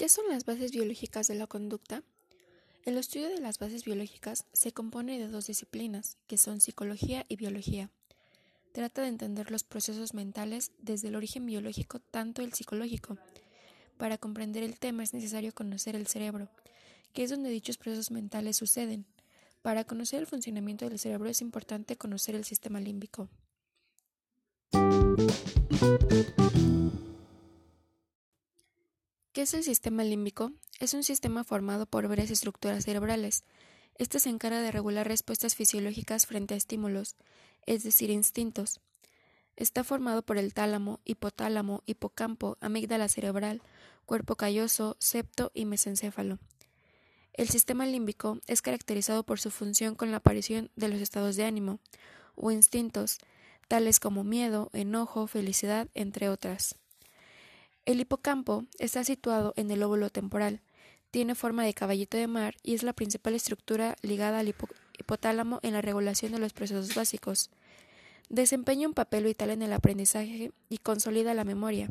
¿Qué son las bases biológicas de la conducta? El estudio de las bases biológicas se compone de dos disciplinas, que son psicología y biología. Trata de entender los procesos mentales desde el origen biológico tanto el psicológico. Para comprender el tema es necesario conocer el cerebro, que es donde dichos procesos mentales suceden. Para conocer el funcionamiento del cerebro es importante conocer el sistema límbico. ¿Qué es el sistema límbico? Es un sistema formado por varias estructuras cerebrales. Este se encarga de regular respuestas fisiológicas frente a estímulos, es decir, instintos. Está formado por el tálamo, hipotálamo, hipocampo, amígdala cerebral, cuerpo calloso, septo y mesencéfalo. El sistema límbico es caracterizado por su función con la aparición de los estados de ánimo o instintos, tales como miedo, enojo, felicidad, entre otras. El hipocampo está situado en el óvulo temporal, tiene forma de caballito de mar y es la principal estructura ligada al hipotálamo en la regulación de los procesos básicos. Desempeña un papel vital en el aprendizaje y consolida la memoria.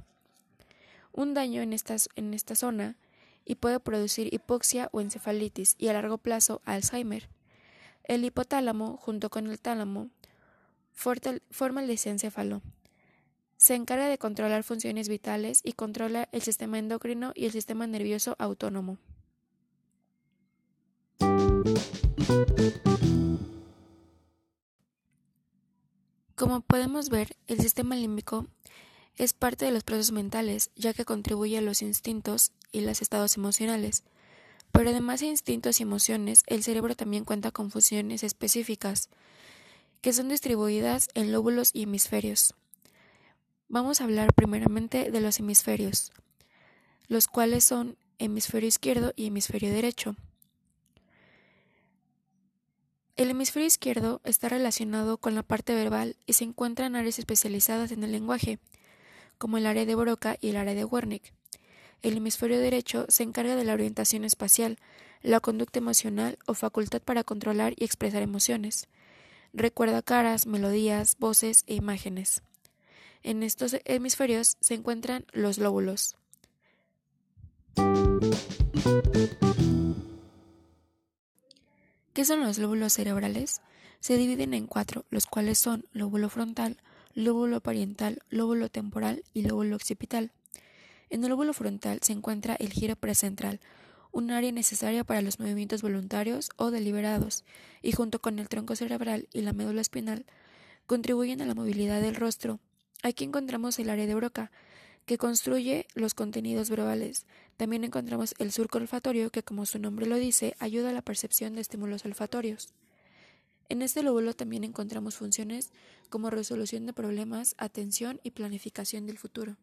Un daño en, en esta zona y puede producir hipoxia o encefalitis y a largo plazo Alzheimer. El hipotálamo, junto con el tálamo, forma el lisencéfalo, se encarga de controlar funciones vitales y controla el sistema endocrino y el sistema nervioso autónomo. Como podemos ver, el sistema límbico es parte de los procesos mentales, ya que contribuye a los instintos y los estados emocionales. Pero además de instintos y emociones, el cerebro también cuenta con funciones específicas, que son distribuidas en lóbulos y hemisferios. Vamos a hablar primeramente de los hemisferios, los cuales son hemisferio izquierdo y hemisferio derecho. El hemisferio izquierdo está relacionado con la parte verbal y se encuentra en áreas especializadas en el lenguaje, como el área de Broca y el área de Wernicke. El hemisferio derecho se encarga de la orientación espacial, la conducta emocional o facultad para controlar y expresar emociones. Recuerda caras, melodías, voces e imágenes. En estos hemisferios se encuentran los lóbulos. ¿Qué son los lóbulos cerebrales? Se dividen en cuatro, los cuales son lóbulo frontal, lóbulo parietal, lóbulo temporal y lóbulo occipital. En el lóbulo frontal se encuentra el giro precentral, un área necesaria para los movimientos voluntarios o deliberados, y junto con el tronco cerebral y la médula espinal, contribuyen a la movilidad del rostro, Aquí encontramos el área de Broca, que construye los contenidos verbales. También encontramos el surco olfatorio, que como su nombre lo dice, ayuda a la percepción de estímulos olfatorios. En este lóbulo también encontramos funciones como resolución de problemas, atención y planificación del futuro.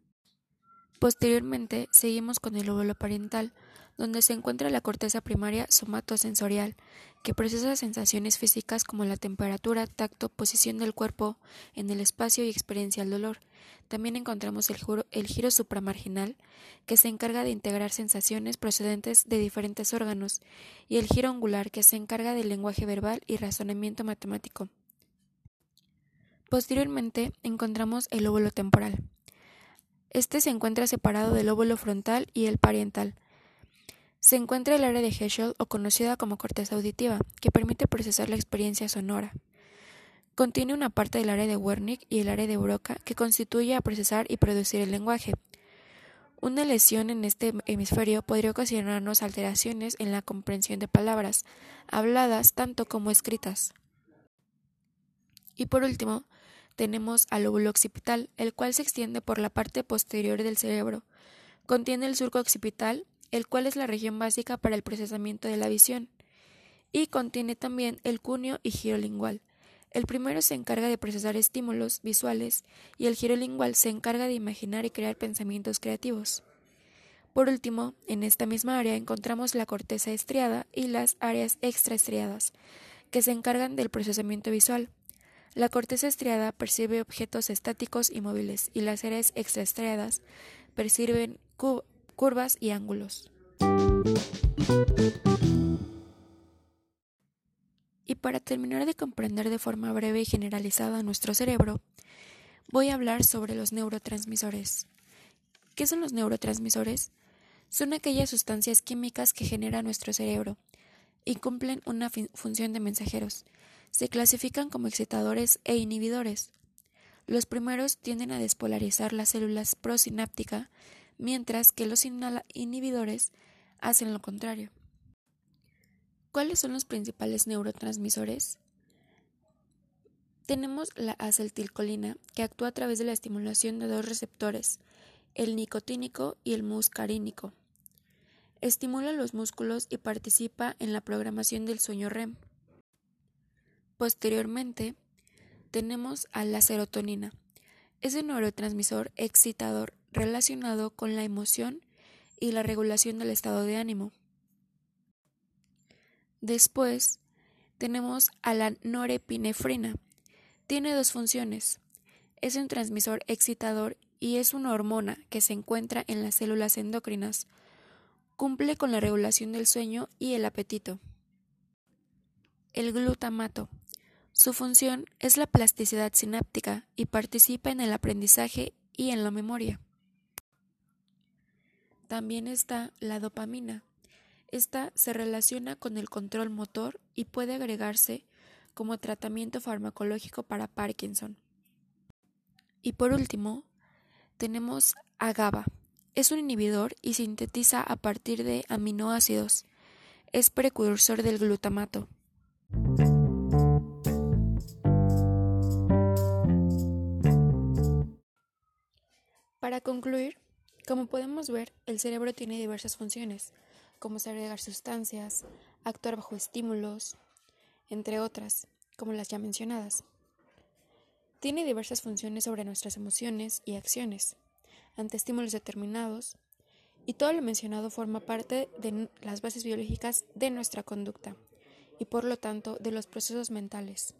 Posteriormente, seguimos con el lóbulo parental, donde se encuentra la corteza primaria somatosensorial, que procesa sensaciones físicas como la temperatura, tacto, posición del cuerpo en el espacio y experiencia del dolor. También encontramos el, giro supramarginal, que se encarga de integrar sensaciones procedentes de diferentes órganos, y el giro angular, que se encarga del lenguaje verbal y razonamiento matemático. Posteriormente encontramos el lóbulo temporal. Este se encuentra separado del lóbulo frontal y el parietal. Se encuentra el área de Heschel o conocida como corteza auditiva, que permite procesar la experiencia sonora. Contiene una parte del área de Wernicke y el área de Broca que constituye a procesar y producir el lenguaje. Una lesión en este hemisferio podría ocasionarnos alteraciones en la comprensión de palabras, habladas tanto como escritas. Y por último, tenemos al lóbulo occipital, el cual se extiende por la parte posterior del cerebro. Contiene el surco occipital, el cual es la región básica para el procesamiento de la visión, y contiene también el cuneo y giro lingual. El primero se encarga de procesar estímulos visuales y el giro lingual se encarga de imaginar y crear pensamientos creativos. Por último, en esta misma área encontramos la corteza estriada y las áreas extraestriadas, que se encargan del procesamiento visual. La corteza estriada percibe objetos estáticos y móviles, y las áreas extraestriadas perciben curvas y ángulos. Y para terminar de comprender de forma breve y generalizada nuestro cerebro, voy a hablar sobre los neurotransmisores. ¿Qué son los neurotransmisores? Son aquellas sustancias químicas que genera nuestro cerebro y cumplen una función de mensajeros. Se clasifican como excitadores e inhibidores. Los primeros tienden a despolarizar las células prosináptica, mientras que los inhibidores hacen lo contrario. ¿Cuáles son los principales neurotransmisores? Tenemos la acetilcolina, que actúa a través de la estimulación de dos receptores, el nicotínico y el muscarínico. Estimula los músculos y participa en la programación del sueño REM. Posteriormente, tenemos a la serotonina. Es un neurotransmisor excitador relacionado con la emoción y la regulación del estado de ánimo. Después, tenemos a la norepinefrina. Tiene dos funciones. Es un transmisor excitador y es una hormona que se encuentra en las células endocrinas. Cumple con la regulación del sueño y el apetito. El glutamato. Su función es la plasticidad sináptica y participa en el aprendizaje y en la memoria. También está la dopamina. Esta se relaciona con el control motor y puede agregarse como tratamiento farmacológico para Parkinson. Y por último, tenemos a GABA. Es un inhibidor y sintetiza a partir de aminoácidos. Es precursor del glutamato. Para concluir, como podemos ver, el cerebro tiene diversas funciones, como segregar sustancias, actuar bajo estímulos, entre otras, como las ya mencionadas. Tiene diversas funciones sobre nuestras emociones y acciones, ante estímulos determinados, y todo lo mencionado forma parte de las bases biológicas de nuestra conducta, y por lo tanto de los procesos mentales.